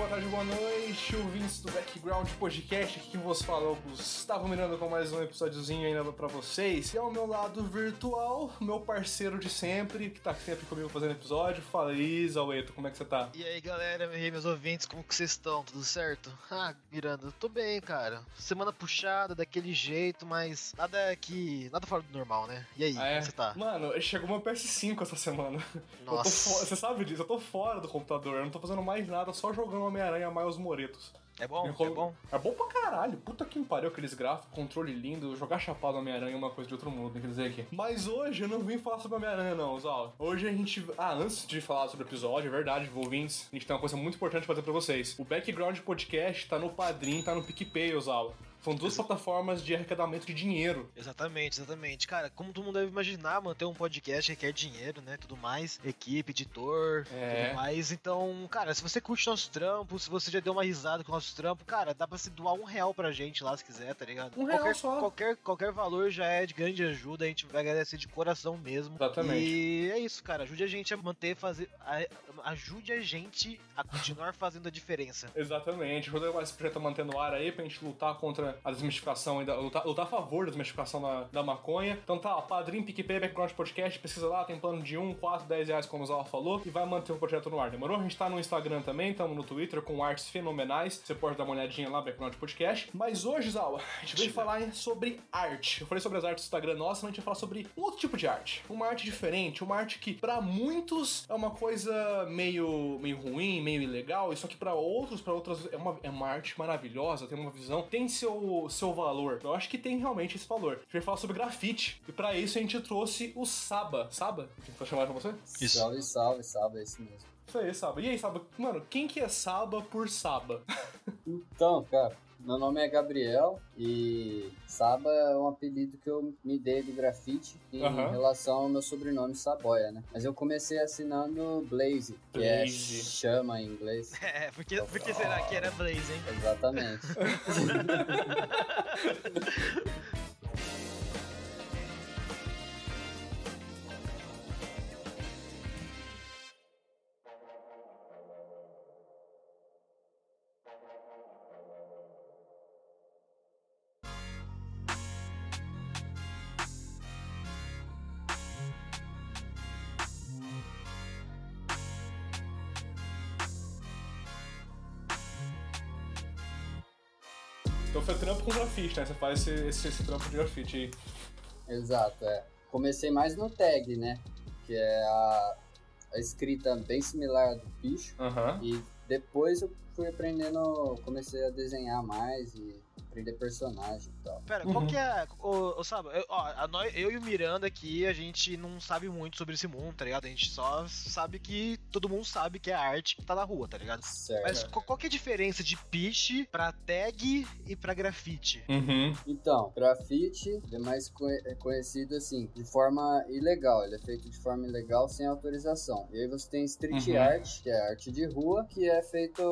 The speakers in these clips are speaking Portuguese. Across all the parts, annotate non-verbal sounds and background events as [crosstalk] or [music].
boa tarde, boa noite, ouvintes do Background Podcast, aqui quem vos fala é o Gustavo Miranda com mais um episódiozinho ainda pra vocês. E ao meu lado virtual, meu parceiro de sempre, que tá sempre comigo fazendo episódio, fala aí, Zaueto, como é que você tá? E aí galera, meus ouvintes, como que vocês estão? Tudo certo? [laughs] Ah, Miranda, tô bem, cara. Semana puxada, daquele jeito, mas nada que. nada fora do normal, né? E aí, Ah, é? como você tá? Mano, chegou meu PS5 essa semana. [laughs] Nossa. Você sabe disso? Eu tô fora do computador, eu não tô fazendo mais nada, só jogando Homem-Aranha Miles É bom? É bom? É bom pra caralho. Puta que me pariu aqueles gráficos, controle lindo, jogar chapado Homem-Aranha é uma coisa de outro mundo, tem que dizer aqui. Mas hoje eu não vim falar sobre Homem-Aranha, não, Zal. Hoje a gente. Ah, antes de falar sobre o episódio, é verdade, ouvintes, a gente tem uma coisa muito importante pra dizer pra vocês. O Background Podcast tá no Padrim, tá no PicPay, Zal. São duas plataformas de arrecadamento de dinheiro. Exatamente, exatamente. Cara, como todo mundo deve imaginar, manter um podcast requer dinheiro, né? Tudo mais. Equipe, editor, É. tudo mais. Então, cara, se você curte nosso trampo, se você já deu uma risada com o nosso trampo, cara, dá pra se doar um real pra gente lá se quiser, tá ligado? Um real qualquer, só. Qualquer, qualquer valor já é de grande ajuda, a gente vai agradecer de coração mesmo. Exatamente. E é isso, cara. Ajude a gente a manter, fazer. a- ajude a gente a continuar fazendo a diferença. Exatamente. Ajuda esse projeto a manter no ar aí pra gente lutar contra a desmistificação e da- lutar, lutar a favor da desmistificação da, da maconha. Então tá, ó, Padrim, PicPay, Background Podcast, pesquisa lá, tem plano de 1, 4, 10 reais, como o Zala falou, e vai manter o projeto no ar. Demorou? A gente tá no Instagram também, estamos no Twitter com artes fenomenais. Você pode dar uma olhadinha lá, Background Podcast. Mas hoje, Zala, a gente veio falar sobre arte. Eu falei sobre as artes do Instagram nossa, mas a gente vai falar sobre um outro tipo de arte. Uma arte diferente, uma arte que pra muitos é uma coisa meio, meio ruim, meio ilegal, e só que pra outros, pra outras, é uma, é uma arte maravilhosa, tem uma visão, tem seu, seu valor. Eu acho que tem realmente esse valor. A gente vai falar sobre grafite, e pra isso a gente trouxe o Saba. Saba? Que foi chamado pra você? Isso. Salve, salve, salve, é isso mesmo. Isso aí, Saba. E aí, Saba? Mano, quem que é Saba por Saba? [laughs] Então, cara, meu nome é Gabriel e Saba é um apelido que eu me dei do grafite em Aham. relação ao meu sobrenome Saboia, né? Mas eu comecei assinando Blaze, que é chama em inglês. [laughs] É, porque, porque será que era Blaze, hein? Exatamente. [laughs] [laughs] faz esse, esse, esse trampo de grafite aí. Exato, é. Comecei mais no tag, né? Que é a, a escrita bem similar do bicho. Aham. E depois eu fui aprendendo, comecei a desenhar mais e aprender personagem Pera, Uhum. qual que é. Ô, ô Saba, eu, ó, a nós- eu e o Miranda aqui, a gente não sabe muito sobre esse mundo, tá ligado? A gente só sabe que todo mundo sabe que é a arte que tá na rua, tá ligado? Certo. Mas qual, qual que é a diferença de piche pra tag e pra grafite? Uhum. Então, grafite é mais conhe- é conhecido assim, de forma ilegal. Ele é feito de forma ilegal, sem autorização. E aí você tem street Uhum. art, que é arte de rua, que é feito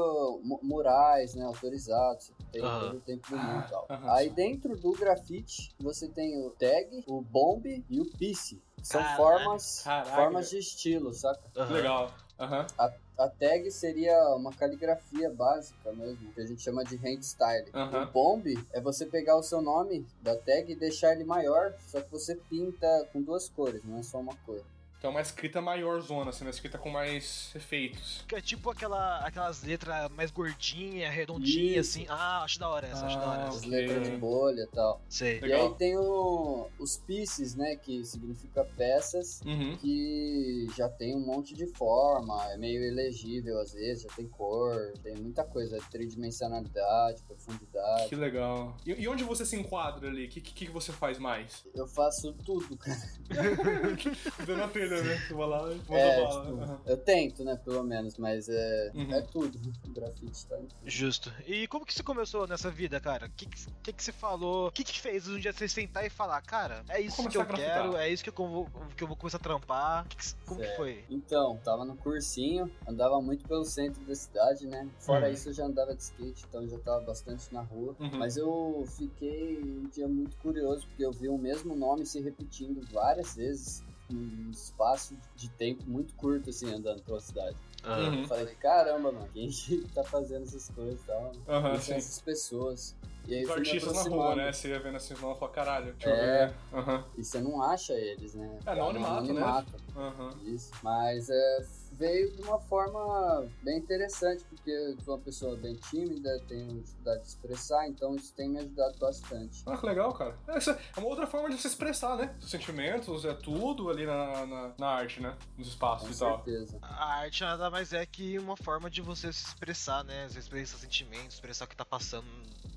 mu- murais, né, autorizados. Tem todo o tempo do mundo e tal. Aí dentro do grafite, você tem o tag, o bomb e o piece. São Caralho. formas, Caralho. formas de estilo, saca? Aham. legal. Aham. A, a tag seria uma caligrafia básica mesmo, que a gente chama de hand style. Aham. O bomb é você pegar o seu nome da tag e deixar ele maior, só que você pinta com duas cores, não é só uma cor. Então uma escrita maior zona, assim, uma escrita com mais efeitos. Que é tipo aquela, aquelas letras mais gordinhas, redondinhas, Isso. assim. Ah, acho da hora essa, acho da hora Ah, essa. As letras de bolha e tal. Sei. Legal. E aí tem o, os pieces, né, que significa peças, Uhum. que já tem um monte de forma, é meio elegível às vezes, já tem cor, tem muita coisa, tridimensionalidade, profundidade. Que legal. E, e onde você se enquadra ali? O que, que, que você faz mais? Eu faço tudo, cara. [laughs] Dando a [laughs] telha, né? Você vai lá e manda É, bala. tipo, Aham. eu tento, né, pelo menos, mas é, Uhum. é tudo. [laughs] Grafite tá. Justo. E como que você começou nessa vida, cara? O que, que, que que você falou? O que, que fez um dia você sentar e falar, cara, é isso que eu quero, é isso que eu, vou- que eu vou começar a trampar? Que que- como que Certo. foi? Então, tava no cursinho, andava muito pelo centro da cidade, né? Fora Uhum. isso, eu já andava de skate, então eu já tava bastante na rua. Uhum. Mas eu fiquei um dia muito curioso, porque eu vi o mesmo nome se repetindo várias vezes num espaço de tempo muito curto, assim, andando pela cidade. Uhum. Eu falei, caramba, mano, quem que [laughs] tá fazendo essas coisas e tal? Aham, Quem são essas pessoas? E aí Os artistas na rua, né? Você ia vendo assim, não fala, caralho, deixa É. eu ver. Aham, E você não acha eles, né? É, no Tá anonimato, né? aham. Isso. Mas é, veio de uma forma bem interessante, porque eu sou uma pessoa bem tímida, tenho dificuldade de expressar, então isso tem me ajudado bastante. Ah, que legal, cara. Essa é uma outra forma de você expressar, né? Os sentimentos, é tudo ali na, na, na arte, né? Nos Com espaços e tal. certeza. A arte nada mais é que uma forma de você se expressar, né? Você expressar sentimentos, expressar o que tá passando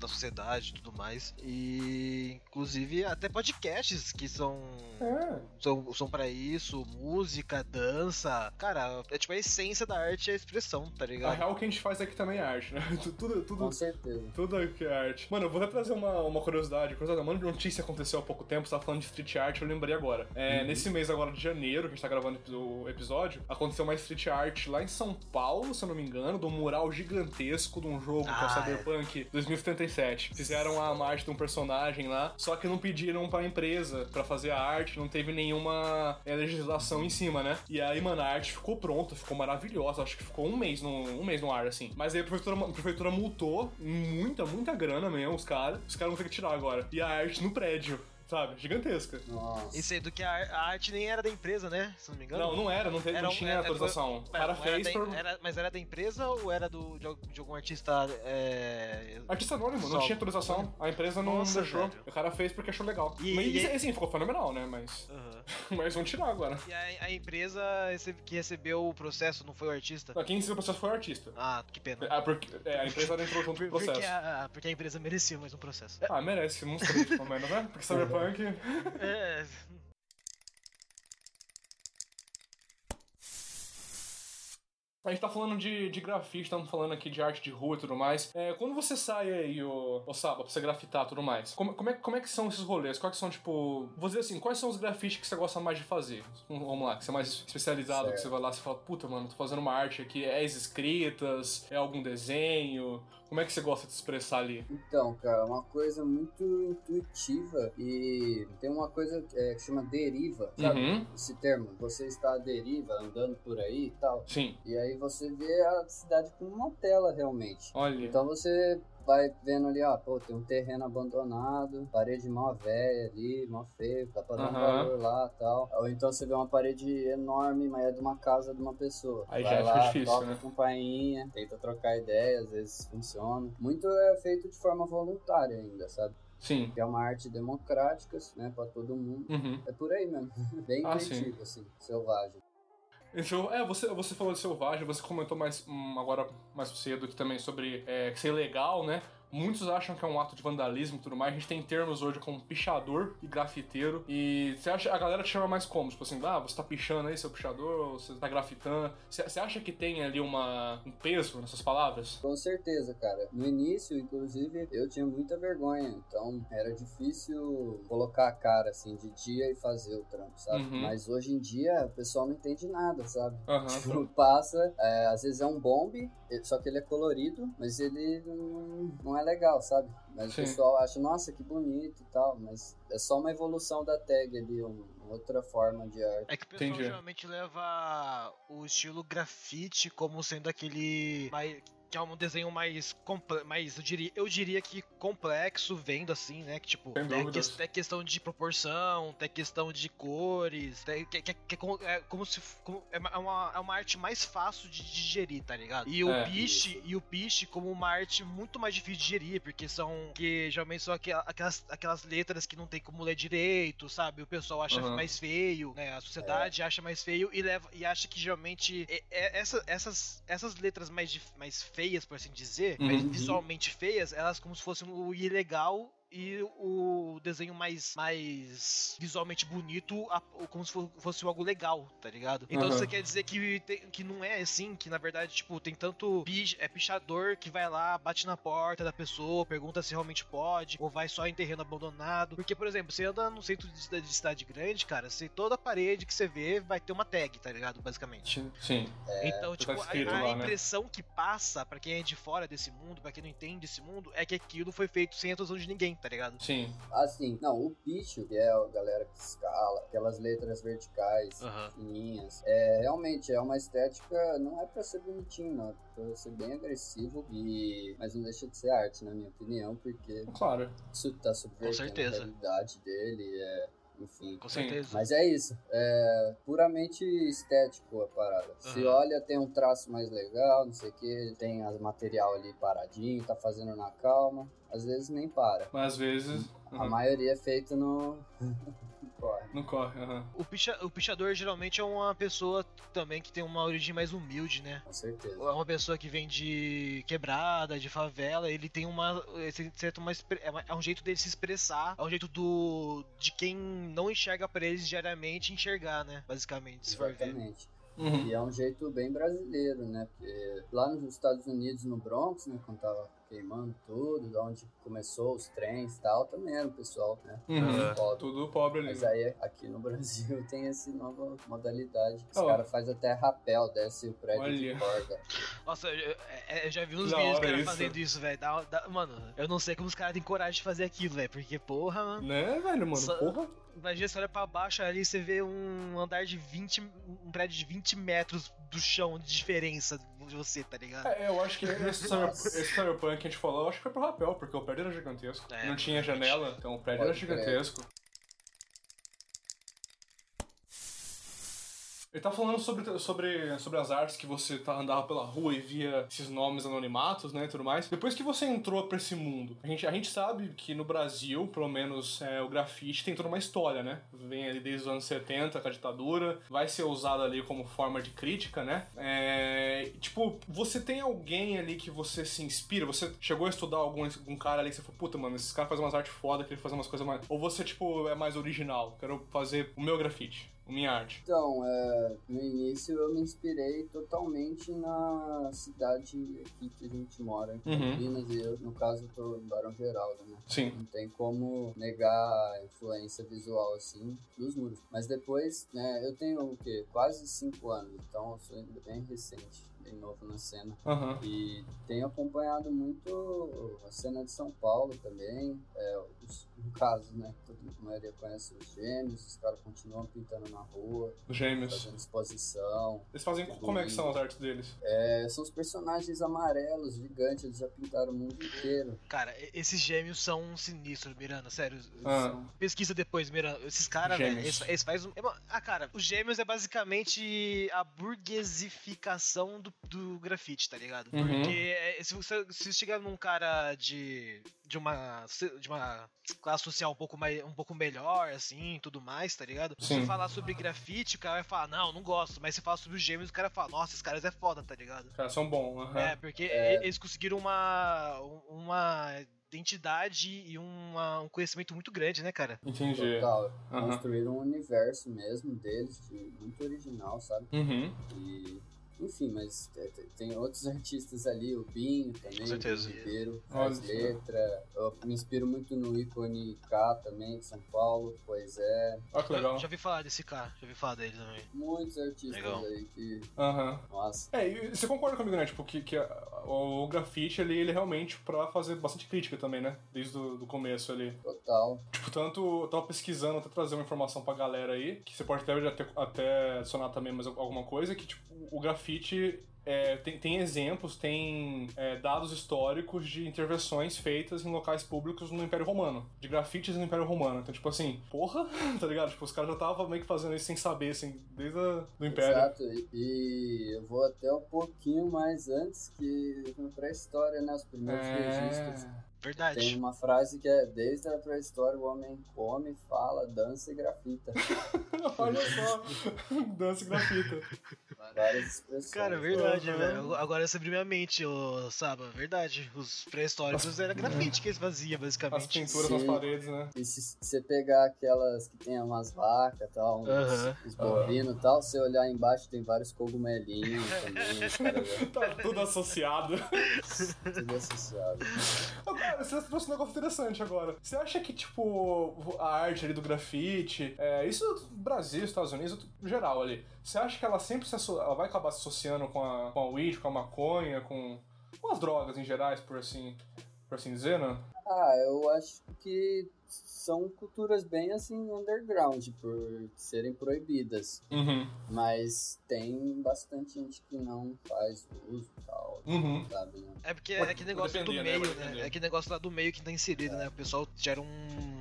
na sociedade e tudo mais. E inclusive até podcasts que são É. são, são para isso, música, dança. Cara, é tipo a essência da arte é a expressão, tá A ligado? real que a gente faz aqui também é arte, né? [laughs] Tudo, tudo, Com certeza. Tudo aqui é arte. Mano, eu vou até trazer uma, uma curiosidade. Curiosidade, uma notícia aconteceu há pouco tempo, você tava falando de street art, eu lembrei agora. É, Nesse mês agora de janeiro, que a gente tá gravando o episódio, aconteceu uma street art lá em São Paulo, se eu não me engano, de um mural gigantesco de um jogo que é o Ah, Cyberpunk 2077. Fizeram a arte de um personagem lá, só que não pediram pra empresa pra fazer a arte, não teve nenhuma é, legislação em cima, né? E aí, mano, a arte ficou pronta, ficou maravilhosa. Acho que ficou um mês no, um mês no ar, assim. Mas aí a prefeitura, a prefeitura multou muita, muita grana mesmo, os caras. Os caras vão ter que tirar agora. E a arte no prédio, sabe? Gigantesca. Nossa. E sendo que a, a arte nem era da empresa, né? Se não me engano. Não, não era, não, teve, Era não tinha era- autorização. O cara Não, era fez da- por. era- mas era da empresa ou era do, de, de algum artista. É... Artista anônimo, não Só. tinha autorização. A empresa não Nossa, deixou. velho. O cara fez porque achou legal. E- Mas e- assim, ficou fenomenal, né? Mas. aham. [laughs] Mas vão tirar agora. E a, a empresa que recebeu o processo não foi o artista? Quem decidiu o processo foi o artista. Ah, que pena. Ah, porque, é, a empresa entrou junto com o processo. Porque a, porque a empresa merecia mais um processo. Ah, merece, três, pelo menos, né? Porque [laughs] Cyberpunk. É, A gente tá falando de, de grafite, estamos falando aqui de arte de rua e tudo mais. É, quando você sai aí, o, o Saba, pra você grafitar e tudo mais, como, como, é, como é que são esses rolês? Quais são, tipo. Vou dizer assim, quais são os grafites que você gosta mais de fazer? Vamos vamos lá, que você é mais especializado, Certo. que você vai lá e fala, puta, mano, tô fazendo uma arte aqui, é as escritas, é algum desenho. Como é que você gosta de expressar ali? Então, cara, uma coisa muito intuitiva e tem uma coisa é, que chama deriva, sabe? Uhum. Esse termo, você está à deriva, andando por aí e tal. Sim. E aí você vê a cidade como uma tela realmente. Olha. Então você vai vendo ali, ó, pô, tem um terreno abandonado, parede mó velha ali, mó feio, dá pra dar um valor lá e tal. Ou então você vê uma parede enorme, mas é de uma casa de uma pessoa. Aí vai já fica lá, difícil, toca né? campainha, tenta trocar ideia, às vezes funciona. Muito é feito de forma voluntária ainda, sabe? Sim. Que é uma arte democrática, né, pra todo mundo. Uhum. É por aí mesmo. [laughs] Bem Ah, assim, selvagem. Então, é, você, você falou de selvagem, você comentou mais hum, agora mais cedo também sobre é, ser legal, né? Muitos acham que é um ato de vandalismo e tudo mais. A gente tem termos hoje como pichador e grafiteiro. E você acha, a galera te chama mais como? Tipo assim, ah, você tá pichando aí, seu pichador, você tá grafitando. Você, você acha que tem ali uma, um peso nessas palavras? Com certeza, cara. No início, inclusive, eu tinha muita vergonha. Então, era difícil colocar a cara, assim, de dia e fazer o trampo, sabe? Uhum. Mas hoje em dia, o pessoal não entende nada, sabe? Aham. [laughs] Tipo, passa, é, às vezes é um bombe, só que ele é colorido, mas ele não, não é legal, sabe? Mas Sim. o pessoal acha, nossa, que bonito e tal, mas é só uma evolução da tag ali, um- outra forma de arte. É que o pessoal Entendi. geralmente leva o estilo grafite como sendo aquele. mais- que é um desenho mais, mais eu, diria, eu diria que complexo, vendo assim, né? Que tipo, Sem tem, dúvidas. tem questão de proporção, tem questão de cores, tem, que, que- que é como, é como se. como- é, uma, é uma- é uma arte mais fácil de digerir, tá ligado? E o É. piche, e o piche como uma arte muito mais difícil de digerir, porque são. que geralmente são aquela- aquelas, aquelas letras que não tem como ler direito, sabe? O pessoal acha Uhum. mais feio, né? A sociedade acha mais feio e leva e acha que geralmente é- é- essa- essas, essas letras mais, mais feias, por assim dizer, mais Uhum. visualmente feias, elas como se fossem o ilegal e o desenho mais, mais visualmente bonito, a- como se fo- fosse algo legal, tá ligado? Então Aham. você quer dizer que, tem- que não é assim, que na verdade, tipo, tem tanto pich- é pichador que vai lá, bate na porta da pessoa, pergunta se realmente pode, ou vai só em terreno abandonado. Porque, por exemplo, você anda no centro de cidade, de cidade grande, cara, se toda parede que você vê vai ter uma tag, tá ligado? Basicamente. Sim. Então, tá tipo, a, escrito a lá, né? impressão que passa pra quem é de fora desse mundo, pra quem não entende esse mundo, é que aquilo foi feito sem a atuação de ninguém. Tá ligado? Sim. Assim, não, o pitch, que é a galera que escala, aquelas letras verticais, Aham. fininhas, é realmente é uma estética, não é pra ser bonitinho, não, é pra ser bem agressivo, e mas não deixa de ser arte, na minha opinião, porque Claro. isso tá subvertendo certeza. a realidade dele, é, enfim. Com certeza. Mas é isso, é puramente estético a parada. Se Aham. olha, tem um traço mais legal, não sei o que, tem as material ali paradinho, tá fazendo na calma, às vezes nem para. Mas às vezes. A uhum, maioria é feito no. Corre. Não corre. O, picha, o pichador geralmente é uma pessoa também que tem uma origem mais humilde, né? Com certeza. É uma pessoa que vem de quebrada, de favela, ele tem uma. esse certo uma é uma- é um jeito dele se expressar, é um jeito do. de quem não enxerga pra eles diariamente enxergar, né? Basicamente, se for ver. Exatamente. Uhum. E é um jeito bem brasileiro, né? Porque lá nos Estados Unidos, no Bronx, né? Quando tava queimando tudo, de onde começou os trens e tal, também era o pessoal, né? Uhum. Pobre. Tudo pobre ali. Mas aí aqui no [laughs] Brasil tem essa nova modalidade. Os Oh. caras fazem até rapel, desce o prédio Olha. de corda. Nossa, eu, eu- eu já vi uns Da vídeos caras isso. fazendo isso, velho. Mano, eu não sei como os caras têm coragem de fazer aquilo, velho. Porque, porra, mano. Né, velho, mano? Só- Porra. Imagina você olha pra baixo ali você vê um andar de 20. Um prédio de 20 metros do chão de diferença de você, tá ligado? É, eu acho que esse [laughs] cyberpunk que a gente falou, acho que foi pro rapel, porque o prédio era gigantesco. É, não tinha janela, então o prédio era Pode crer. Ele tá falando sobre, sobre, sobre as artes que você tá, andava pela rua e via esses nomes anonimatos, né, tudo mais. Depois que você entrou pra esse mundo, a gente, a gente sabe que no Brasil, pelo menos, é, o grafite tem toda uma história, né? Vem ali desde os anos 70, com a ditadura, vai ser usado ali como forma de crítica, né? É, tipo, você tem alguém ali que você se inspira? Você chegou a estudar algum, algum cara ali que você falou, puta, mano, esse cara faz umas artes foda, queria fazer umas coisas mais... Ou você, tipo, é mais original, quero fazer o meu grafite, minha arte. Então, é, no início eu me inspirei totalmente na cidade aqui que a gente mora, em Uhum. Campinas, e eu, no caso, tô em Barão Geraldo, né? Sim. Não tem como negar a influência visual, assim, dos muros. Mas depois, né, eu tenho o quê? Quase cinco anos, então eu sou bem recente, bem novo na cena. Aham. E tenho acompanhado muito a cena de São Paulo também. É, os, no caso, né, todo, a maioria conhece os gêmeos, os caras continuam pintando na rua, Gêmeos. fazendo exposição. Eles fazem. Como é que são as artes deles? É, são os personagens amarelos, gigantes, eles já pintaram o mundo inteiro. Cara, esses gêmeos são sinistros, Miranda, sério. Ah. Pesquisa depois, Miranda. Esses caras, velho, eles, eles fazem um. é, Ah, cara, os gêmeos é basicamente a burguesificação do, do grafite, tá ligado? Uhum. Porque é, se você se chegar num cara de. De uma, de uma classe social um pouco, mais, um pouco melhor, assim, tudo mais, tá ligado? Se Sim. você falar sobre grafite, o cara vai falar, não, não gosto. Mas se falar sobre os gêmeos, o cara fala, nossa, esses caras é foda, tá ligado? Os caras são bons. aham. É, porque É. eles conseguiram uma, uma identidade e uma- um conhecimento muito grande, né, cara? Entendi. Total. Aham. Construíram um universo mesmo deles, de, muito original, sabe? Uhum. E, enfim, mas te- te- tem outros artistas ali, o Binho também, Com certeza. o Ribeiro, faz letra. Eu me inspiro muito no ícone K também, de São Paulo, pois é. Olha que legal. Já ouvi falar desse cara, já ouvi falar dele também. Muitos artistas Legal. aí que. Aham. Nossa. É, e você concorda comigo, né? Tipo, que, que a- o grafite ali, ele é realmente pra fazer bastante crítica também, né? Desde o do começo ali. Total. Tipo, tanto eu tava pesquisando, até trazer uma informação pra galera aí, que você pode até, até, até adicionar também mais alguma coisa, que tipo, o grafite é, tem, tem exemplos, tem é, dados históricos de intervenções feitas em locais públicos no Império Romano, de grafites no Império Romano. Então, tipo assim, porra, [laughs] tá ligado? Tipo, os caras já estavam meio que fazendo isso sem saber, assim, desde o do Império. Exato. E, eu vou até um pouquinho mais antes que na pré-história, né? Os primeiros registros. É... Tem Verdade. uma frase que é: Desde a pré-história o homem come, fala, dança e grafita. [laughs] Olha só, [laughs] dança e grafita. Várias expressões. Cara, verdade, Aham. velho. Agora você abriu minha mente, ô Saba. Verdade. Os pré-históricos era grafite que eles faziam, As basicamente. pinturas Sim. nas paredes, né? E se você pegar aquelas que tem umas vacas e tal, uns, Aham. uns bovinos e tal, você olhar embaixo tem vários cogumelinhos também, [laughs] Tá tudo associado. [laughs] tudo associado. Agora, você trouxe um negócio interessante agora. Você acha que, tipo, a arte ali do grafite, é, isso Brasil, Estados Unidos, geral ali, você acha que ela sempre se asso- ela vai acabar se associando com a, com a weed, com a maconha, com, com as drogas em gerais, por assim, por assim dizer, né? Ah, eu acho que são culturas bem assim underground por serem proibidas. Uhum. Mas tem bastante gente que não faz uso e tal, Uhum. sabe? Né? É porque é aquele negócio do né? meio, né? depender. É aquele negócio lá do meio que tá inserido, né? O pessoal gera um,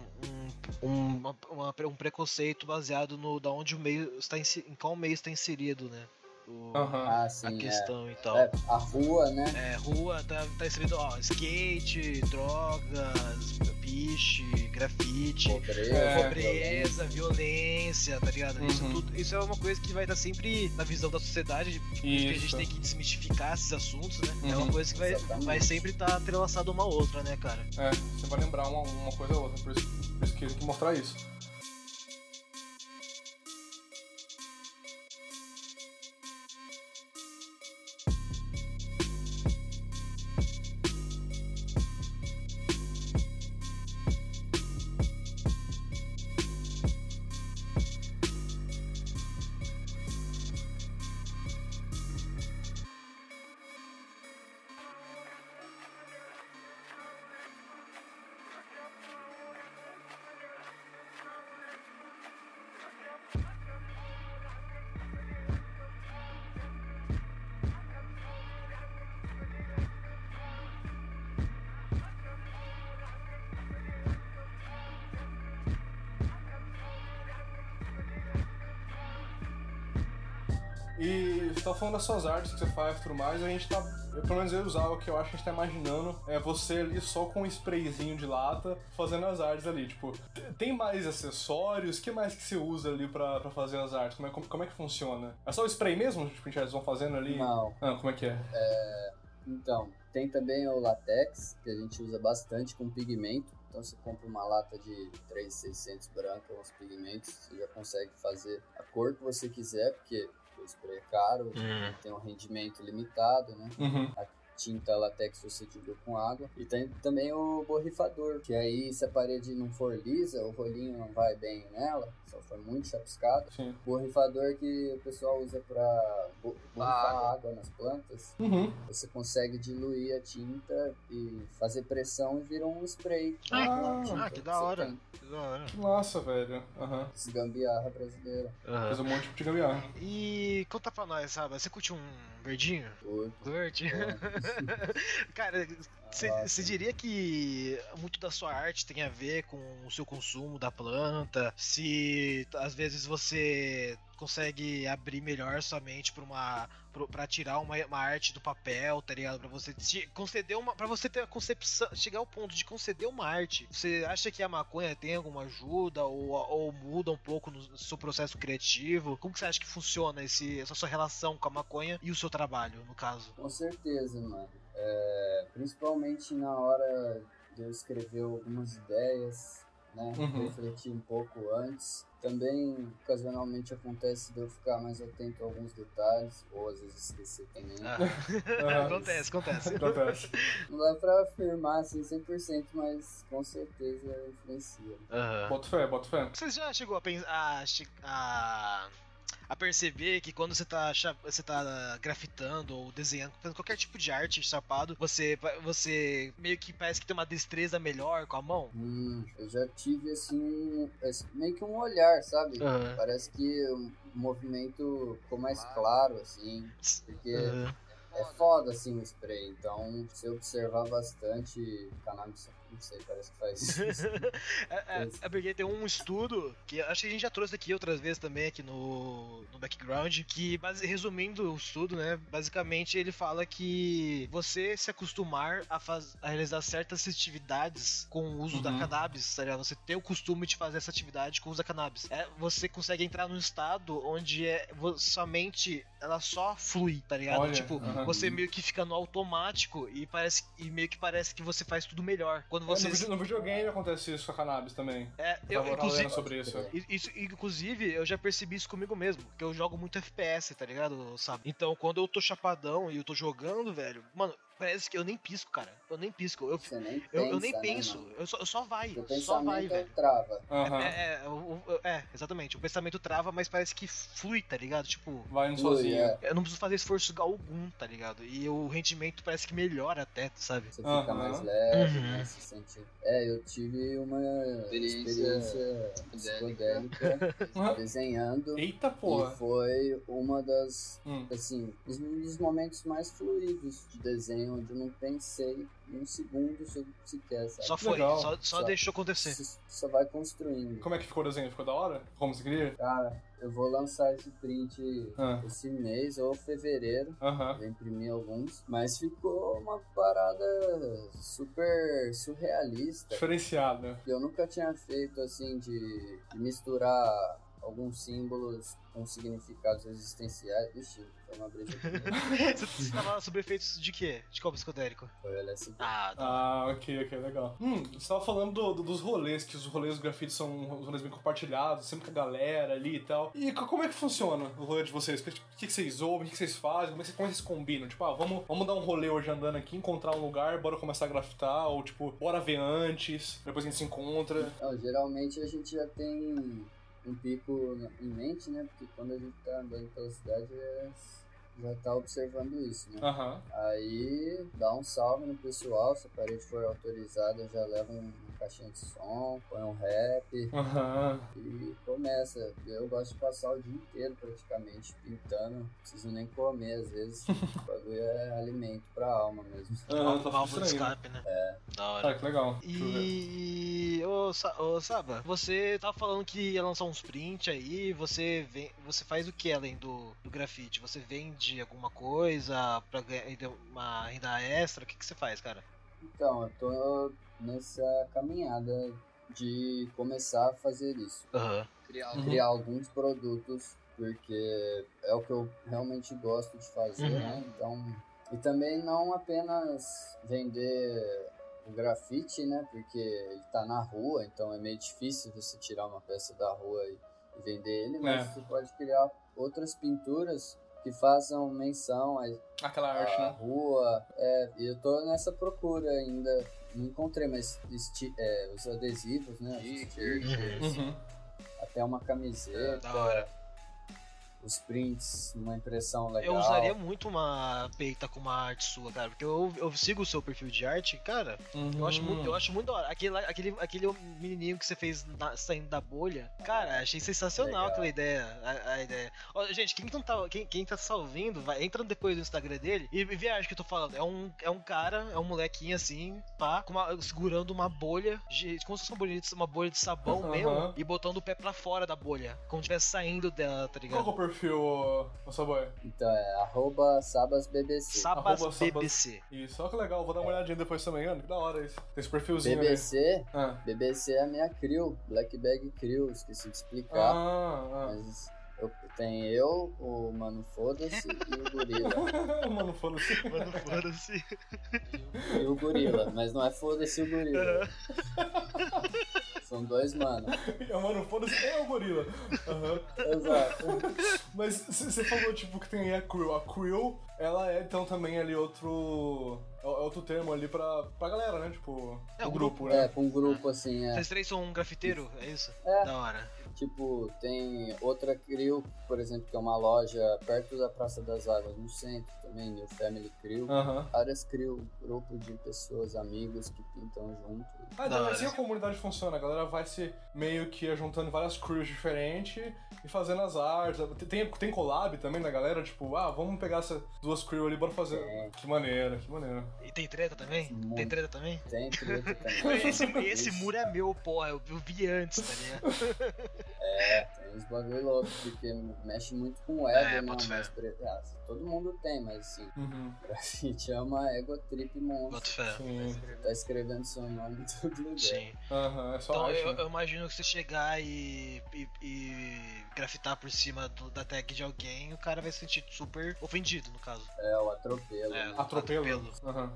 um, um, uma- um preconceito baseado no da onde o meio está inse- em qual meio está inserido, né? O- Aham. Ah, A sim, questão e é. tal. É, a rua, né? É, rua tá, tá inserido, ó, skate, drogas, piche, grafite, Pobreza, É. pobreza, violência, tá ligado? Isso, Uhum. tudo, isso é uma coisa que vai estar sempre na visão da sociedade, que a gente Isso. tem que desmistificar esses assuntos, né? É Uhum. uma coisa que vai, Exatamente. vai sempre estar entrelaçada uma a outra, né, cara? É, você vai lembrar uma, uma coisa ou outra, por isso, por isso que tem que mostrar isso. Falando das suas artes que você faz e tudo mais, a gente tá. Eu, pelo menos eu usar o que eu acho que a gente tá imaginando é você ali só com um sprayzinho de lata fazendo as artes ali. Tipo, tem mais acessórios? O que mais que você usa ali pra, pra fazer as artes? Como é, como, como é que funciona? É só o spray mesmo? Tipo, eles vão fazendo ali? Não. Ah, como é que é? Então, tem também o latex, que a gente usa bastante com pigmento. Então você compra uma lata de 3,600 branca, os pigmentos, você já consegue fazer a cor que você quiser, porque o spray é caro, tem um rendimento limitado, né? Uhum. Tinta latex você dilui com água. E tem também o borrifador, que aí se a parede não for lisa, o rolinho não vai bem nela, só for muito chapiscado. Sim. Borrifador que o pessoal usa para borrifar água. água nas plantas. Uhum. Você consegue diluir a tinta e fazer pressão e vira um spray. Ah, com a que- tinta ah, que da hora. Que da hora. Massa, velho. Aham. Esse gambiarra brasileira. Fez um monte de gambiarra. E conta pra nós, sabe? Você curte um verdinho? Curto. Curte? Cara, você diria que muito da sua arte tem a ver com o seu consumo da planta? Se às vezes você consegue abrir melhor sua mente pra uma pra tirar uma, uma arte do papel, tá ligado? Pra você te- conceder uma para você ter a concepção, chegar ao ponto de conceder uma arte. Você acha que a maconha tem alguma ajuda ou, ou muda um pouco no seu processo criativo? Como que você acha que funciona esse, essa sua relação com a maconha e o seu trabalho, no caso? Com certeza, mano. É, principalmente na hora de eu escrever algumas ideias, né? Uhum. Refletir um pouco antes. Também, ocasionalmente, acontece de eu ficar mais atento a alguns detalhes, ou às vezes esquecer também. Ah. [laughs] Aham. acontece, acontece. Acontece. Não dá pra afirmar assim 100%, mas com certeza influencia. Aham. Bota fé, bota fé. Você já chegou a, pens- a, a, a perceber que quando você tá, você tá grafitando ou desenhando, fazendo qualquer tipo de arte chapado, você, você meio que parece que tem uma destreza melhor com a mão? Hum, eu já tive assim, um, meio que um olhar, sabe? Aham. Parece que o movimento ficou mais claro, assim, porque Aham. É foda assim o spray. Então, se observar bastante cannabis, não sei, parece que faz [laughs] isso. é, é, é porque tem um estudo que acho que a gente já trouxe aqui outras vezes também aqui no, no background que base, resumindo o estudo, né, basicamente ele fala que você se acostumar a, faz, a realizar certas atividades com o uso da Uhum. cannabis, tá ligado? Você ter o costume de fazer essa atividade com o uso da cannabis. É, você consegue entrar num estado onde é, vo- sua mente ela só flui, tá ligado? Olha, tipo, aham. Você meio que fica no automático e parece e meio que parece que você faz tudo melhor. Quando É, você no, vide- no videogame acontece isso com a cannabis também. é, Eu eu, inclusive, sobre isso. É. Isso, inclusive, eu já percebi isso comigo mesmo, que eu jogo muito FPS, tá ligado, sabe? Então, quando eu tô chapadão e eu tô jogando, velho, mano, parece que eu nem pisco, cara. Eu nem pisco. Eu, Você nem eu, pensa, eu nem né, penso. mano? eu, só, eu só vai. Só vai, pensamento velho. trava. Aham. É, é, o- é, exatamente. O pensamento trava, mas parece que flui, tá ligado? Tipo, Vai sozinho. é. eu não preciso fazer esforço algum, tá ligado? E o rendimento parece que melhora até, sabe? Você fica Aham. mais leve, Uhum. né? Se sente... É, eu tive uma Experiência experiência desenhando. Eita E porra. foi uma das, Hum. assim, os- um dos momentos mais fluidos de desenho, onde eu não pensei um segundo se- sequer, sabe? Só foi, Legal. só, só Só. deixou acontecer. Você só vai construindo. Como é que ficou o desenho? Ficou da hora? Como você queria? Cara, eu vou lançar esse print Ah. esse mês ou fevereiro. Aham. Vou imprimir alguns. Mas ficou uma parada super surrealista. Diferenciado, né? Eu nunca tinha feito assim de, de misturar alguns símbolos com significados existenciais. Vixe, foi uma brisa aqui. [laughs] Você você tava sob efeitos de quê? De qual psicodélico? Foi LSD. Ah, tá. Ah, ok, ok, legal. Hum, você tava falando do- do- dos rolês, que os rolês do grafite são os rolês bem compartilhados, sempre com a galera ali e tal. E co- como é que funciona o rolê de vocês? O que, que, que vocês ouvem? O que, que vocês fazem? Como é que, como é vocês combinam? Tipo, ah, vamos, vamos dar um rolê hoje andando aqui, encontrar um lugar, bora começar a grafitar, ou tipo, bora ver antes, depois a gente se encontra. Não, geralmente a gente já tem um pico em mente, né? Porque quando a gente tá andando pela cidade é- já tá observando isso, né? Aham. Aí dá um salve no pessoal, se a parede for autorizada, já leva um, caixinha de som, põe um rap Aham. e começa. Eu gosto de passar o dia inteiro praticamente pintando, não preciso nem comer às vezes. [laughs] o bagulho é alimento pra alma mesmo. Tá válvula de estranho. escape, né? É. Da hora. Ah, que legal. E. Ô, Sa- ô, Saba, você tava falando que ia lançar uns prints aí, você vem, você faz o que além do, do grafite? Você vende alguma coisa pra ganhar uma renda extra? O que, que você faz, cara? Então, eu tô nessa caminhada de começar a fazer isso. Aham. Criar Uhum. criar alguns produtos, porque é o que eu realmente gosto de fazer, Uhum. né? Então, e também não apenas vender o grafite, né? Porque ele tá na rua, então é meio difícil você tirar uma peça da rua e, e vender ele, mas É. você pode criar outras pinturas que façam menção à, Aquela arte, à né? rua. É, e eu tô nessa procura ainda. Não encontrei, mas é, os adesivos, né? os Stickers. Uhum. até uma camiseta, Da hora. Os prints, uma impressão legal. Eu usaria muito uma peita com uma arte sua, cara, porque eu, eu sigo o seu perfil de arte, cara. Eu acho muito, eu acho muito da hora. Aquele, aquele, aquele menininho que você fez na- saindo da bolha, cara, achei sensacional Legal. aquela ideia. A, a ideia. Ó, gente, quem, não tá, quem, quem tá só ouvindo, vai, entra depois no Instagram dele e vê a arte que eu tô falando. É um, é um cara, é um molequinho assim, pá, com uma- segurando uma bolha, de, como se fosse uma bolha de, uma bolha de sabão Aham. mesmo, e botando o pé pra fora da bolha, como se estivesse saindo dela, tá Qual ligado? é o perfil, ô, ô Saboy? Então é arroba sabasbbc. Sabas Arroba Sabas-. Isso, olha que legal, vou dar uma olhadinha depois também, Ana, que da hora isso. Tem esse perfilzinho BBC, ali. Ah, BBC é a minha crew, Black Bag Crew, esqueci de explicar. ah, Mas eu, tem eu, o Mano Foda-se e o Gorila. [laughs] Mano, foda-se. Mano, foda-se. E o Gorila, mas não é Foda-se o Gorila. São dois mano. É, mano, foda-se, é o gorila. Aham. Exato. Mas você falou, tipo, que tem a crew. A crew, ela é, então, também ali outro... É outro termo ali pra, pra galera, né? Tipo, É, o o grupo, É, né? com um grupo assim, é. Vocês três são um grafiteiro, é isso? É. Da hora. Tipo, tem outra Crew, por exemplo, que é uma loja perto da Praça das Águas, no centro também, New Family Crew. Aham. Várias Crew, grupo de pessoas, amigos que pintam junto. Ah, Da então assim a comunidade funciona. A galera vai se meio que juntando várias crews diferentes e fazendo as artes. Tem, tem collab também da galera, tipo, ah, vamos pegar essas duas crews ali, bora fazer. Tem. Que maneiro, que maneiro. E tem treta também? Tem Muito. treta também? Tem treta [laughs] também. Esse, esse muro é meu, porra. Eu, eu vi antes, tá ligado? [laughs] É, uns bagulho louco, porque mexe muito com o ego, É, né? boto fé. Mas, pre- ah, todo mundo tem, mas assim, Uhum. grafite é uma ego trip monstro. Boto fé. Sim. Tá escrevendo seu nome em todo lugar. Sim. Aham, é só Então arte. eu, né? eu imagino que você chegar e, e, e grafitar por cima do- da tag de alguém, o cara vai se sentir super ofendido, no caso. É o atropelo. É, né? Atropelo. atropelo. Aham.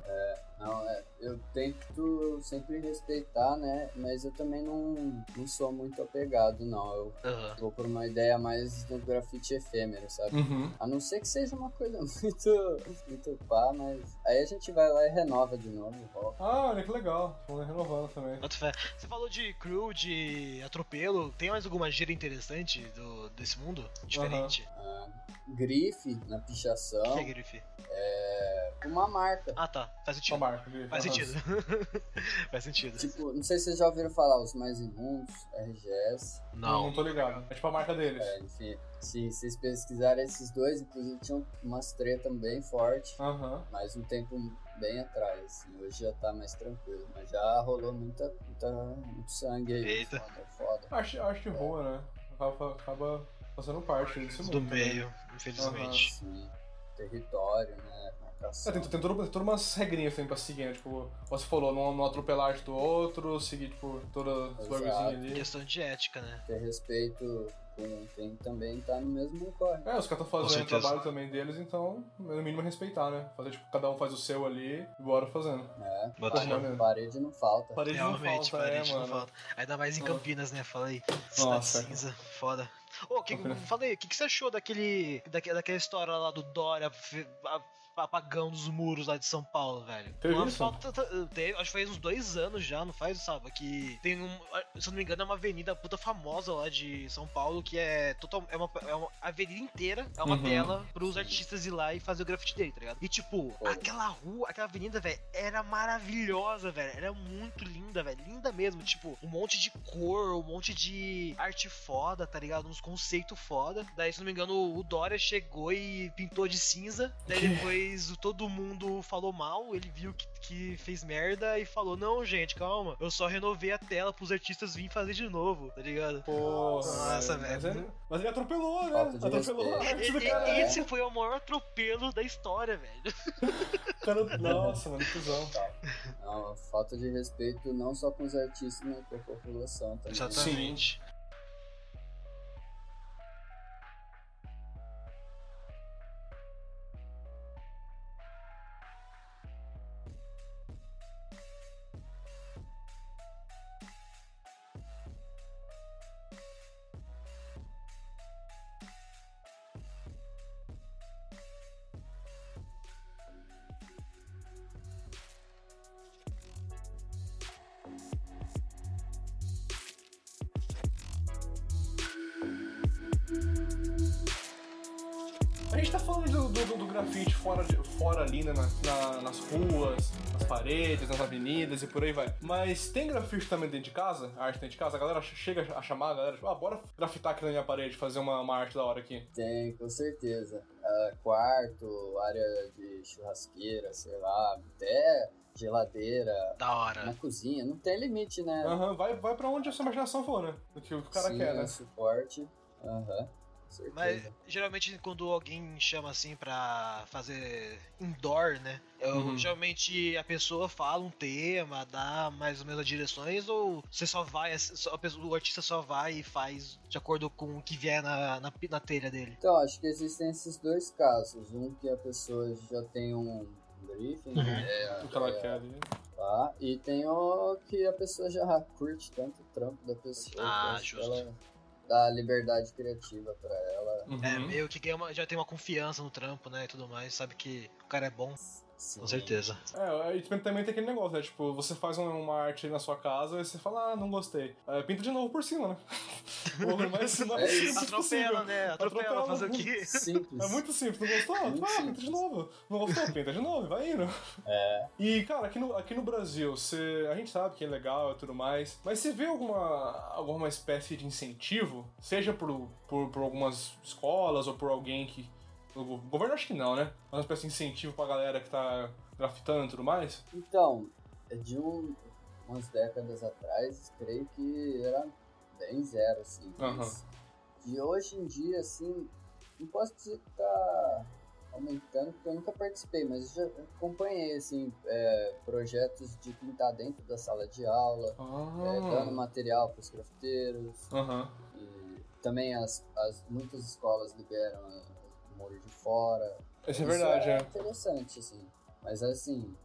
Não, é, eu tento sempre respeitar, né? Mas eu também não, não sou muito apegado, não. Eu Aham. Vou por uma ideia mais do grafite efêmero, sabe? Uhum. A não ser que seja uma coisa [laughs] muito, muito pá, mas aí a gente vai lá e renova de novo. volta. Ah, olha que legal. Vamos renovando também. Você falou de crew, de atropelo. Tem mais alguma gíria interessante do, desse mundo? Diferente? Ah, grife na O pichação que é grife? é uma marca. Ah, tá. Faz sentido. marca. viu? Faz sentido. [laughs] Faz sentido. Tipo, não sei se vocês já ouviram falar, os mais imundos, RGS. Não, Não. tô ligado. É tipo a marca deles. É, enfim, se vocês pesquisarem esses dois, inclusive tinham umas treta bem forte, Aham. mas um tempo bem atrás, assim, hoje já tá mais tranquilo, mas já rolou muita, muita muito sangue aí. Eita. Foda, foda. Acho, acho que voa, né? Acaba, acaba fazendo parte desse mundo. Do também. meio, infelizmente. Assim, território, né, marcação. É, tem, tem, tem todas umas regrinhas também pra seguir, né? Tipo, você falou, não, não atropelar do outro, seguir, tipo, todas as Exato. bagulhozinhas ali. Questão de ética, né? Ter respeito com quem também tá no mesmo corre. É, os caras estão fazendo o trabalho também deles, então, no mínimo respeitar, né? Fazer, tipo, cada um faz o seu ali e bora fazendo. É, mano. parede não falta. Parede Realmente, não falta, parede é, não mano. falta. Ainda mais em. Campinas, né? Fala aí. Cidade Nossa. cinza, foda. Ô, que, Campinas. fala aí, o que, que você achou daquele, daque- daquela história lá do Dória fe- a- apagando os muros lá de São Paulo, velho? Teve isso? falta- teve- acho que faz uns dois anos já, não faz, sabe? Que tem um, se eu não me engano, é uma avenida puta famosa lá de São Paulo que é total, é uma, é uma avenida inteira, é uma Uhum. tela pros artistas ir lá e fazer o grafite dele, tá ligado? E tipo, Foi. aquela rua, aquela avenida, velho, era maravilhosa, velho. Era muito linda, velho. Linda mesmo. Tipo, um monte de cor, um monte de arte foda, tá ligado? Uns conceitos foda. Daí, se não me engano, o Dória chegou e pintou de cinza. Daí Que? Depois todo mundo falou mal. Ele viu que, que fez merda e falou: Não, gente, calma. Eu só renovei a tela pros artistas virem fazer de novo, tá ligado? Porra, Nossa, Mas velho. ele, mas ele atropelou, né? Atropelou a respeito. arte do E- cara. Esse foi o maior atropelo da história, velho. [laughs] Nossa, mano, que cuzão. É uma falta de respeito não só com os artistas, mas com a população também. Exatamente. A nas avenidas e por aí vai. Mas tem grafite também dentro de casa? A arte dentro de casa? A galera chega a chamar a galera, tipo, ah, bora grafitar aqui na minha parede, fazer uma, uma arte da hora aqui. Tem, com certeza. Ah, quarto, área de churrasqueira, sei lá, até geladeira, Da hora. na cozinha. Não tem limite, né? Aham, vai, vai pra onde a sua imaginação for, né? Do que o cara Sim, quer, né? suporte. Aham, com certeza. Mas geralmente quando alguém chama assim pra fazer indoor, né? Eu, Uhum. Geralmente a pessoa fala um tema, dá mais ou menos as direções, ou você só vai, só- pessoa- o artista só vai e faz de acordo com o que vier na, na, na telha dele. Então, acho que existem esses dois casos. Um que a pessoa já tem um briefing, Uhum. é, O que ela é, quer ali. Tá? E tem o que a pessoa já curte tanto o trampo da pessoa. Ah, justo. Ela dá liberdade criativa pra ela. Uhum. É, meio que ganha uma- já tem uma confiança no trampo, né? E tudo mais, sabe que o cara é bom. Sim. Com certeza. É, e também também tem aquele negócio, né? Tipo, você faz um- uma arte na sua casa e você fala, ah, não gostei. É, pinta de novo por cima, né? [laughs] Mais, mais É isso. simples Atropela, né? Atropela, Atropela. fazer o quê? [laughs] Simples. É muito simples, não gostou? Muito Vai, pinta simples. de novo. Não gostou? Pinta de novo, vai indo. É. E, cara, aqui no, aqui no Brasil, você, a gente sabe que é legal e tudo mais, mas você vê alguma, alguma espécie de incentivo, seja por, por, por algumas escolas ou por alguém que. O governo acho que não, né? Uma espécie de incentivo pra galera que tá grafitando e tudo mais. Então, é de um, umas décadas atrás, creio que era bem zero, assim. Mas de hoje em dia, assim, não posso dizer que tá aumentando, porque eu nunca participei, mas eu já acompanhei, assim, é, projetos de pintar dentro da sala de aula, é, dando material para os grafiteiros, Aham. e também as, as, muitas escolas liberam muro de fora, Isso é verdade, é é. interessante, assim. Mas assim,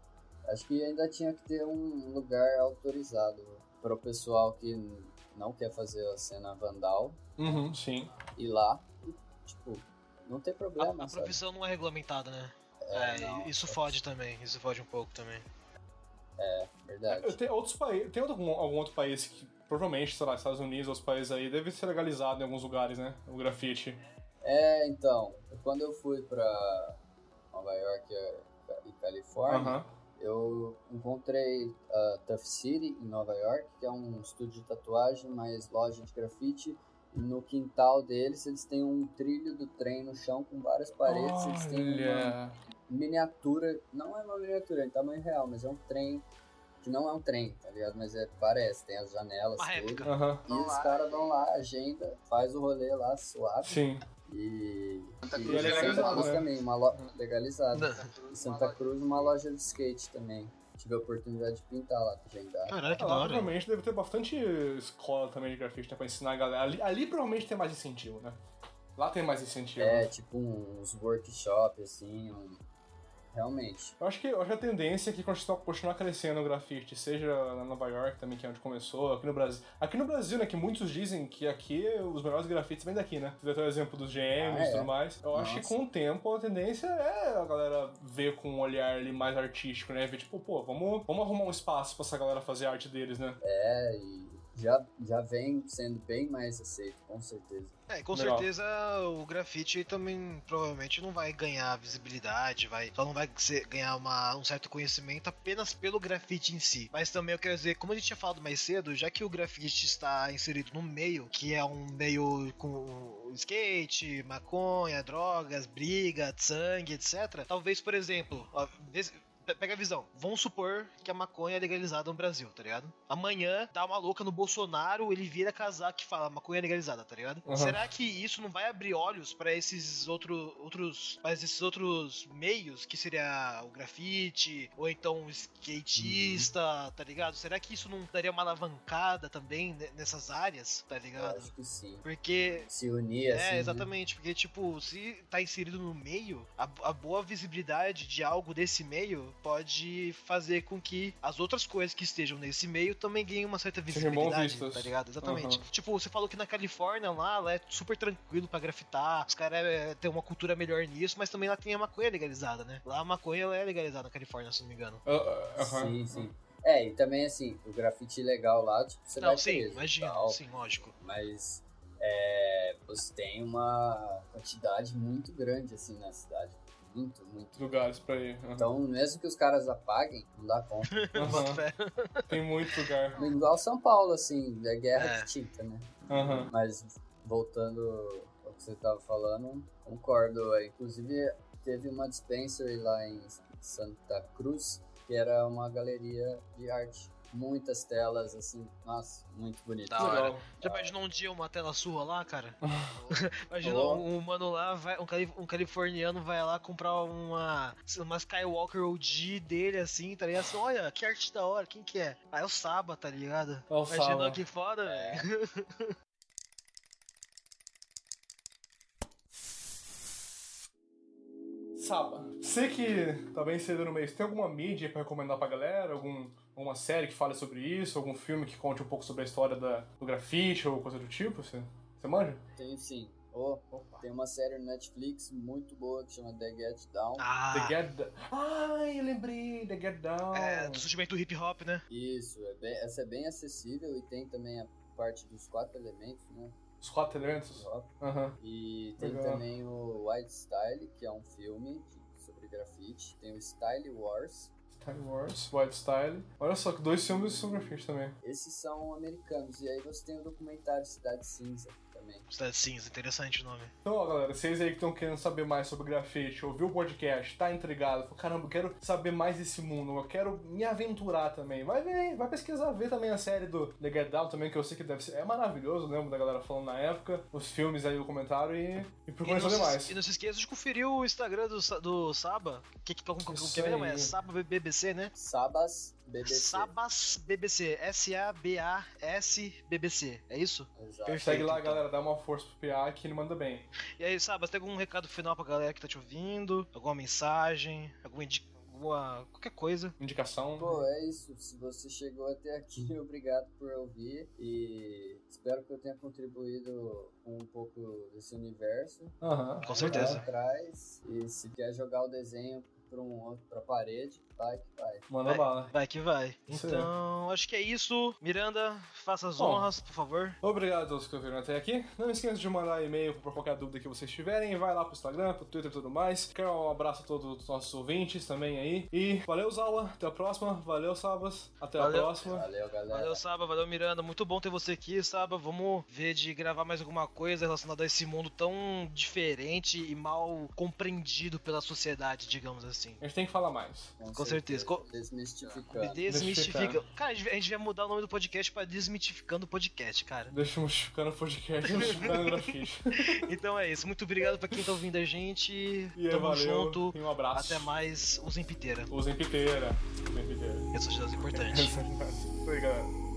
Acho que ainda tinha que ter um lugar autorizado para o pessoal que não quer fazer a cena vandal Uhum, sim. ir lá e, tipo, não tem A, problema, a sabe? profissão não é regulamentada, né? É, não, isso fode também, isso fode um pouco também. Verdade. Tem outros países. Tem algum, algum outro país que provavelmente, sei lá, Estados Unidos, outros países aí, deve ser legalizado em alguns lugares, né? O grafite. É, então, quando eu fui pra Nova York e Califórnia, Aham. eu encontrei a Tough City em Nova York, que é um estúdio de tatuagem, mais loja de grafite. E no quintal deles, eles têm um trilho do trem no chão com várias paredes. Eles têm uma Olha. miniatura, não é uma miniatura em tamanho real, mas é um trem que não é um trem, tá ligado? Mas é, parece, tem as janelas, Uma tudo. Aham. E os caras vão lá, agenda, faz o rolê lá suave. Sim. E, Santa e Cruz é Santa legalizado, né? também, uma loja legalizada. Em Santa Cruz, uma loja de skate também. Tive a oportunidade de pintar lá, agendar. Caralho, que Ah, da lá hora. provavelmente deve ter bastante escola também de grafite, né? Pra ensinar a galera. Ali, ali provavelmente tem mais incentivo, né? Lá tem mais incentivo. É, tipo uns workshops, assim, um... realmente. Eu acho que, eu acho que a tendência é que continua- continuar crescendo o grafite, seja na Nova York também, que é onde começou, aqui no Brasil. Aqui no Brasil, né, que muitos dizem que aqui os melhores grafites vêm daqui, né? Você deu até o exemplo dos GMs Ah, e é? tudo mais. Eu acho que Nossa. com o tempo a tendência é a galera ver com um olhar ali mais artístico, né? Ver tipo, pô, vamos, vamos arrumar um espaço pra essa galera fazer a arte deles, né? É, e já, já vem sendo bem mais aceito, com certeza. É, com Legal. certeza o grafite também provavelmente não vai ganhar visibilidade, vai, só não vai ser- ganhar uma- um certo conhecimento apenas pelo grafite em si. Mas também eu quero dizer, como a gente tinha falado mais cedo, já que o grafite está inserido no meio, que é um meio com skate, maconha, drogas, briga, sangue, etc. Talvez, por exemplo, ó, Pega a visão. Vamos supor que a maconha é legalizada no Brasil, tá ligado? Amanhã dá uma louca no Bolsonaro, ele vira casaco e fala maconha é legalizada, tá ligado? Uhum. Será que isso não vai abrir olhos pra esses outro, outros, para esses outros meios que seria o grafite ou então o skatista, tá ligado? Será que isso não daria uma alavancada também ne- nessas áreas, tá Eu ligado? acho que sim. Porque Se unir assim. é, né? exatamente, porque, tipo, se tá inserido no meio, a, a boa visibilidade de algo desse meio pode fazer com que as outras coisas que estejam nesse meio também ganhem uma certa visibilidade, tá ligado? Exatamente. Aham. Tipo, você falou que na Califórnia lá, lá é super tranquilo pra grafitar, os caras é, têm uma cultura melhor nisso, mas também lá tem a maconha legalizada, né? Lá a maconha ela é legalizada na Califórnia, se não me engano. Ah, ah, aham. Sim, sim. É, e também assim, o grafite legal lá, tipo, você não, vai sim, preso imagina, tal, sim, lógico. Mas é, você tem uma quantidade muito grande assim na cidade. Muito, muito. Lugares pra ir. aham. Então, mesmo que os caras apaguem, não dá conta. [laughs] Fé. Tem muito lugar. Igual São Paulo, assim, é guerra É. de tinta, né? Aham. Mas voltando ao que você tava falando, concordo. É, Inclusive, teve uma dispensary lá em Santa Cruz, que era uma galeria de arte. Muitas telas, assim, nossa, muito bonito. Da hora. Já imaginou um dia uma tela sua lá, cara? [laughs] [laughs] Imagina Oh. um, um mano lá, vai, um, cali- um californiano vai lá comprar uma, uma Skywalker OG dele, assim, tá ligado? Assim, Olha, que arte da hora, quem que é? Ah, é o Saba, tá ligado? É o Imaginou Saba. que foda, velho. [laughs] Saba, você que tá bem cedo no mês, tem alguma mídia pra recomendar pra galera? Algum, alguma série que fale sobre isso? Algum filme que conte um pouco sobre a história da, do grafite ou coisa do tipo? Você, você manja? Tenho sim. Oh, tem uma série no Netflix muito boa que chama The Get Down. Ah, The Get Down. Ai, eu lembrei, The Get Down. é, do surgimento do hip hop, né? Isso, é bem- essa é bem acessível e tem também a parte dos quatro elementos, né? Os quatro elementos? Aham. E tem Legal. também o White Style, que é um filme sobre grafite. Tem o Style Wars. Star Wars, Wild Style. Olha só, que dois filmes sobre grafite também. Esses são americanos. E aí você tem o documentário Cidade Cinza também. Cidade Cinza, interessante o nome. Então, ó, galera, vocês aí que estão querendo saber mais sobre grafite, ouviu o podcast, tá intrigado, falou, caramba, eu quero saber mais desse mundo, eu quero me aventurar também. Vai ver, aí, vai pesquisar, ver também a série do The Get Down também, que eu sei que deve ser. É maravilhoso, lembro da galera falando na época, os filmes aí do comentário e, e procurem não, saber se, mais. e não se esqueça de conferir o Instagram do, do Saba. Que, que, como, como Isso que mesmo? aí. É Saba BBC, né? Sabas BBC. Sabas BBC. S-A-B-A-S BBC. É isso? Exato. Perfeito. Segue lá, então. galera, dá uma força pro PA que ele manda bem. E aí, Sabas, tem algum recado final pra galera que tá te ouvindo? Alguma mensagem? Alguma indi- alguma. qualquer coisa. Indicação. Pô, é isso. Se você chegou até aqui, [laughs] obrigado por ouvir. E espero que eu tenha contribuído com um pouco desse universo. Aham. Com certeza. Atrás. E se quer jogar o desenho pra um outro pra parede, vai que vai. Manda bala. Vai que vai. Isso. Então, acho que é isso. Miranda, faça as Bom. honras, por favor. Obrigado a todos que ouviram até aqui. Não esqueça de mandar e-mail pra qualquer dúvida que vocês tiverem. Vai lá pro Instagram, pro Twitter e tudo mais. Quero um abraço a todos os nossos ouvintes também aí. E valeu, Zala. Até a próxima. Valeu, Sabas. Até Valeu. a próxima. Valeu, galera. Valeu, Saba, valeu, Miranda. Muito bom ter você aqui, Saba. Vamos ver de gravar mais alguma coisa relacionada a esse mundo tão diferente e mal compreendido pela sociedade, digamos assim. A gente tem que falar mais. Com certeza. Co- Desmistificando. Desmistifica. Cara, a gente vai mudar o nome do podcast pra Desmitificando o Podcast, cara. Deixa eu ficando podcast, ficando grafite. [laughs] Então é isso. Muito obrigado pra quem tá ouvindo a gente. E Tamo valeu. junto. E um abraço. Até mais. Usem piteira. Usem piteira. Usem piteira. Essas coisas importantes. [laughs] Galera.